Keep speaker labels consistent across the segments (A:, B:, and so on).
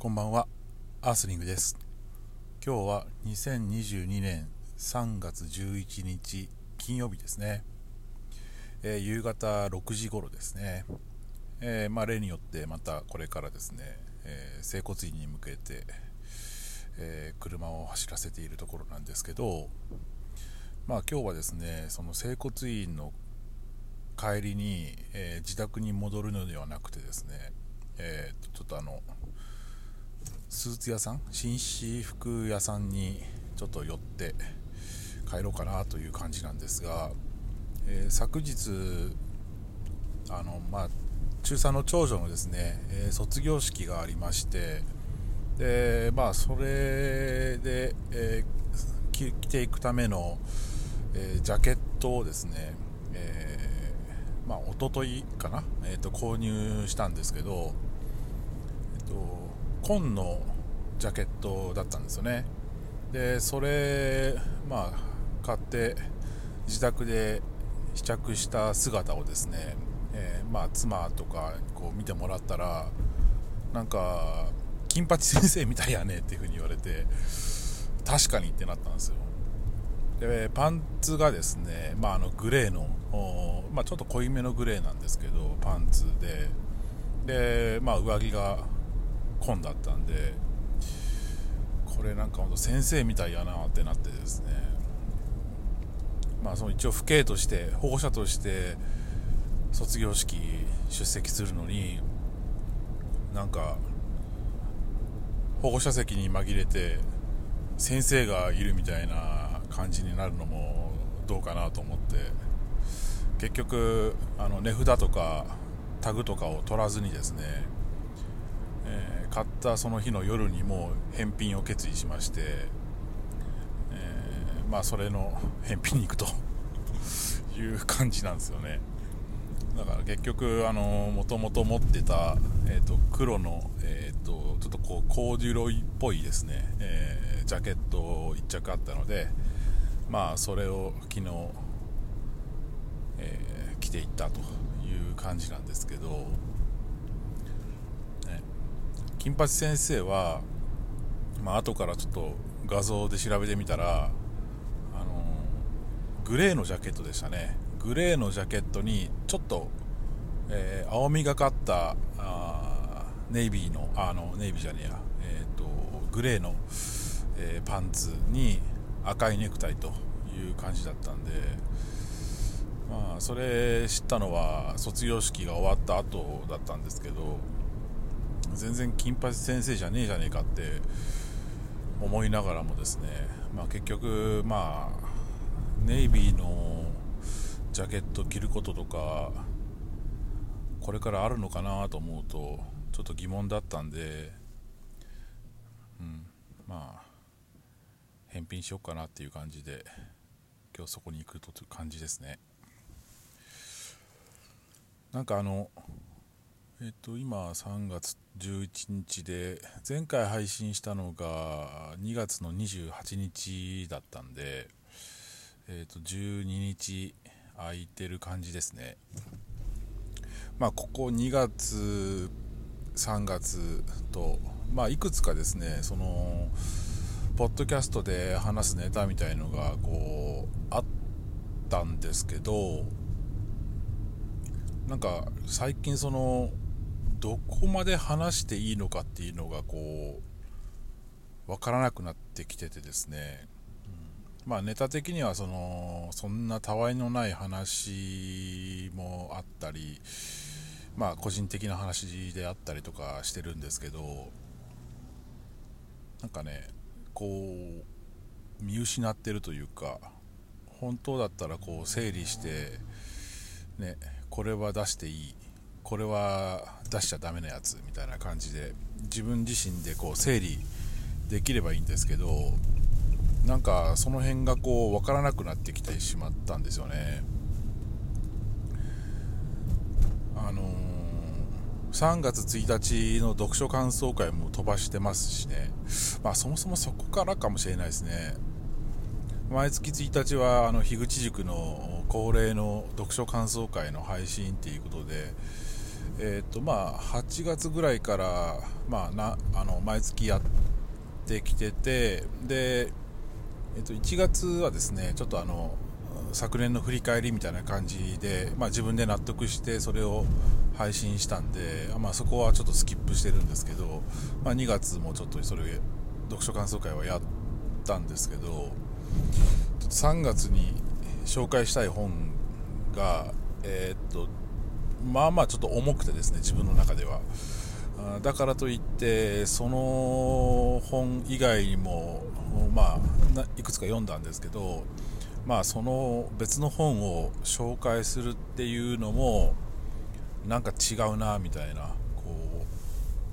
A: こんばんは、アースリングです。今日は2022年3月11日金曜日ですね。えー、夕方6時頃ですね。えー、まあ、例によってまたこれからですね、えー、整骨院に向けて、え車を走らせているところなんですけど、まあ今日はですね、その整骨院の帰りに、え自宅に戻るのではなくてですね、えちょっとあのスーツ屋さん紳士服屋さんにちょっと寄って帰ろうかなという感じなんですが、えー、昨日あの、まあ、中3の長女のですね、えー、卒業式がありましてで、まあ、それで、えー、着ていくための、えジャケットをですね、えまあ、一昨日かな、えーと、購入したんですけど、えっ、と紺のジャケットだったんですよね。でそれまあ買って自宅で試着した姿をですね、えー、まあ妻とかこう見てもらったらなんか金八先生みたいやねっていう風に言われて確かにってなったんですよ。でパンツがですね、まあ、あのグレーの、まあ、ちょっと濃いめのグレーなんですけどパンツで。で、まあ、上着が紺だったんでこれなんか本当先生みたいやなってなってですね。まあその一応父兄として保護者として卒業式出席するのになんか保護者席に紛れて先生がいるみたいな感じになるのもどうかなと思って結局あの値札とかタグとかを取らずにですね買ったその日の夜にもう返品を決意しまして、えー、まあそれの返品に行くという感じなんですよね。だから結局あのもともと持ってた、えーと、黒の、えーと、ちょっとこうコーデュロイっぽいですね、えー、ジャケット1着あったのでまあそれを昨日、えー、着ていったという感じなんですけど金八先生は、まあ後からちょっと画像で調べてみたら、あのグレーのジャケットでしたね。グレーのジャケットにちょっと、えー、青みがかったあネイビーのあのネイビーじゃねえや、えーと、グレーの、えー、パンツに赤いネクタイという感じだったんでまあそれ知ったのは卒業式が終わった後だったんですけど全然金八先生じゃねえじゃねえかって思いながらもですね、まあ、結局、まあ、ネイビーのジャケット着ることとかこれからあるのかなと思うとちょっと疑問だったんで、うん、まあ返品しようかなっていう感じで今日そこに行くという感じですね。なんかあのえっと、今3月11日で前回配信したのが2月の28日だったんで、えっと、12日空いてる感じですね。まあここ2月3月とまあいくつかですねそのポッドキャストで話すネタみたいのがこうあったんですけどなんか最近そのどこまで話していいのかっていうのがこう分からなくなってきててですね、うん、まあネタ的にはそのそんなたわいのない話もあったりまあ個人的な話であったりとかしてるんですけどなんかねこう見失ってるというか本当だったらこう整理してねこれは出していい。これは出しちゃダメなやつみたいな感じで自分自身でこう整理できればいいんですけどなんかその辺がこう分からなくなってきてしまったんですよね。あのー、3月1日の読書感想会も飛ばしてますしね。まあそもそもそこからかもしれないですね。毎月1日はあの樋口塾の恒例の読書感想会の配信っていうことでえーとまあ、8月ぐらいから、まあ、なあの毎月やってきててで、えー、と1月はですねちょっとあの昨年の振り返りみたいな感じで、まあ、自分で納得してそれを配信したんで、まあ、そこはちょっとスキップしてるんですけど、まあ、2月もちょっとそれ読書感想会はやったんですけど3月に紹介したい本が、えー、っとまあまあちょっと重くてですね自分の中では。だからといってその本以外にもまあいくつか読んだんですけどまあその別の本を紹介するっていうのもなんか違うなみたいなこ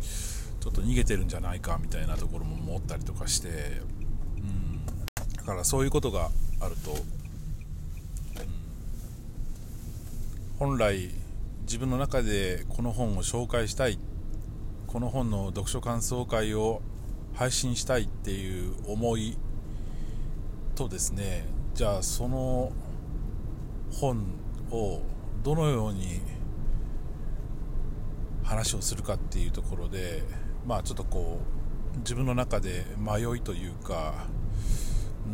A: うちょっと逃げてるんじゃないかみたいなところも思ったりとかして、うん、だからそういうことがあると、うん、本来自分の中でこの本を紹介したい。この本の読書感想会を配信したいっていう思いとですねじゃあその本をどのように話をするかっていうところでまあちょっとこう自分の中で迷いというか、う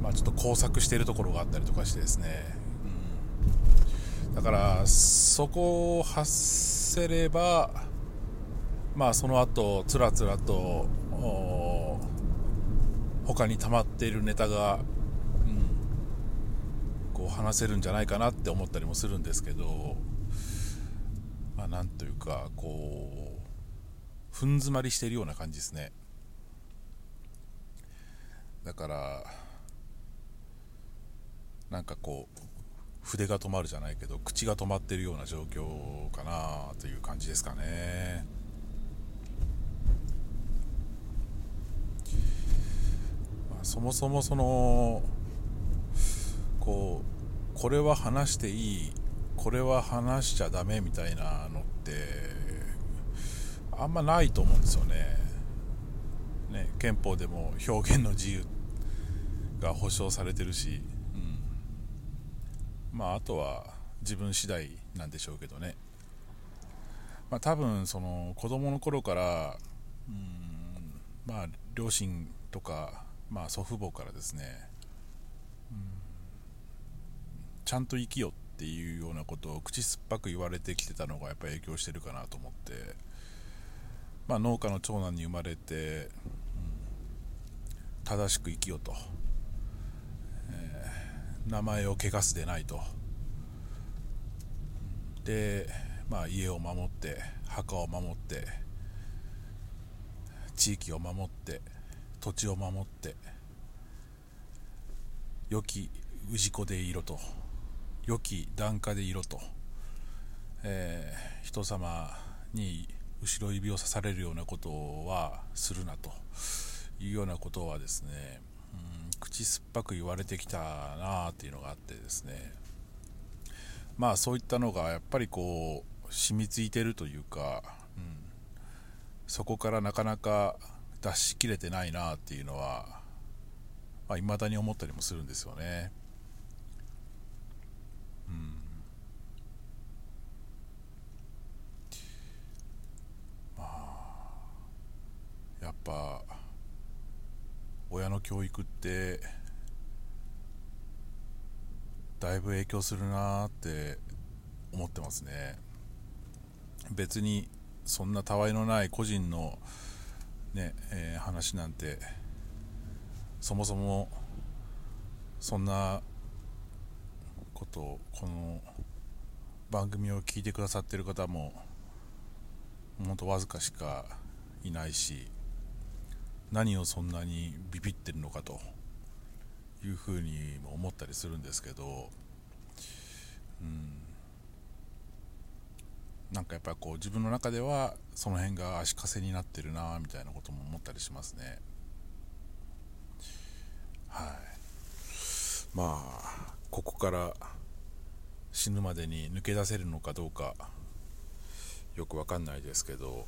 A: んまあ、ちょっと工作しているところがあったりとかしてですねだからそこを発せればまあその後つらつらと他に溜まっているネタが、うん、こう話せるんじゃないかなって思ったりもするんですけどまあなんというかこうふん詰まりしているような感じですね。だからなんかこう筆が止まるじゃないけど口が止まってるような状況かなという感じですかね。まあ、そもそもそのこうこれは話していいこれは話しちゃダメみたいなのってあんまないと思うんですよね。ね憲法でも表現の自由が保障されてるしまあ、あとは自分次第なんでしょうけどね、まあ、多分その子供の頃からうんまあ両親とか、まあ、祖父母からですねうんちゃんと生きよっていうようなことを口酸っぱく言われてきてたのがやっぱり影響してるかなと思って、まあ、農家の長男に生まれて、うん、正しく生きよと。名前を汚すでないと。で、まあ、家を守って墓を守って地域を守って土地を守って良き氏子でいろと良き檀家でいろと、えー、人様に後ろ指を刺されるようなことはするなというようなことはですね口酸っぱく言われてきたなあっていうのがあってですね。まあそういったのがやっぱりこう染みついてるというか、うん、そこからなかなか脱しきれてないなあっていうのは、まあ、未だに思ったりもするんですよね。うん、まあやっぱ親の教育ってだいぶ影響するなって思ってますね。別にそんなたわいのない個人のね、えー、話なんてそもそもそんなことこの番組を聞いてくださってる方も本当わずかしかいないし何をそんなにビビってるのかというふうにも思ったりするんですけど、うん、なんかやっぱこう自分の中ではその辺が足かせになってるなみたいなことも思ったりしますね。はい。まあここから死ぬまでに抜け出せるのかどうかよくわかんないですけど。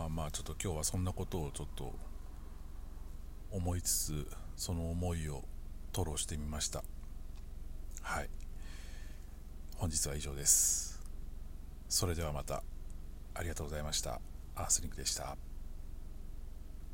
A: まあまあちょっと今日はそんなことをちょっと思いつつその思いを吐露してみました。はい。本日は以上です。それではまた。ありがとうございました。アースリンクでした。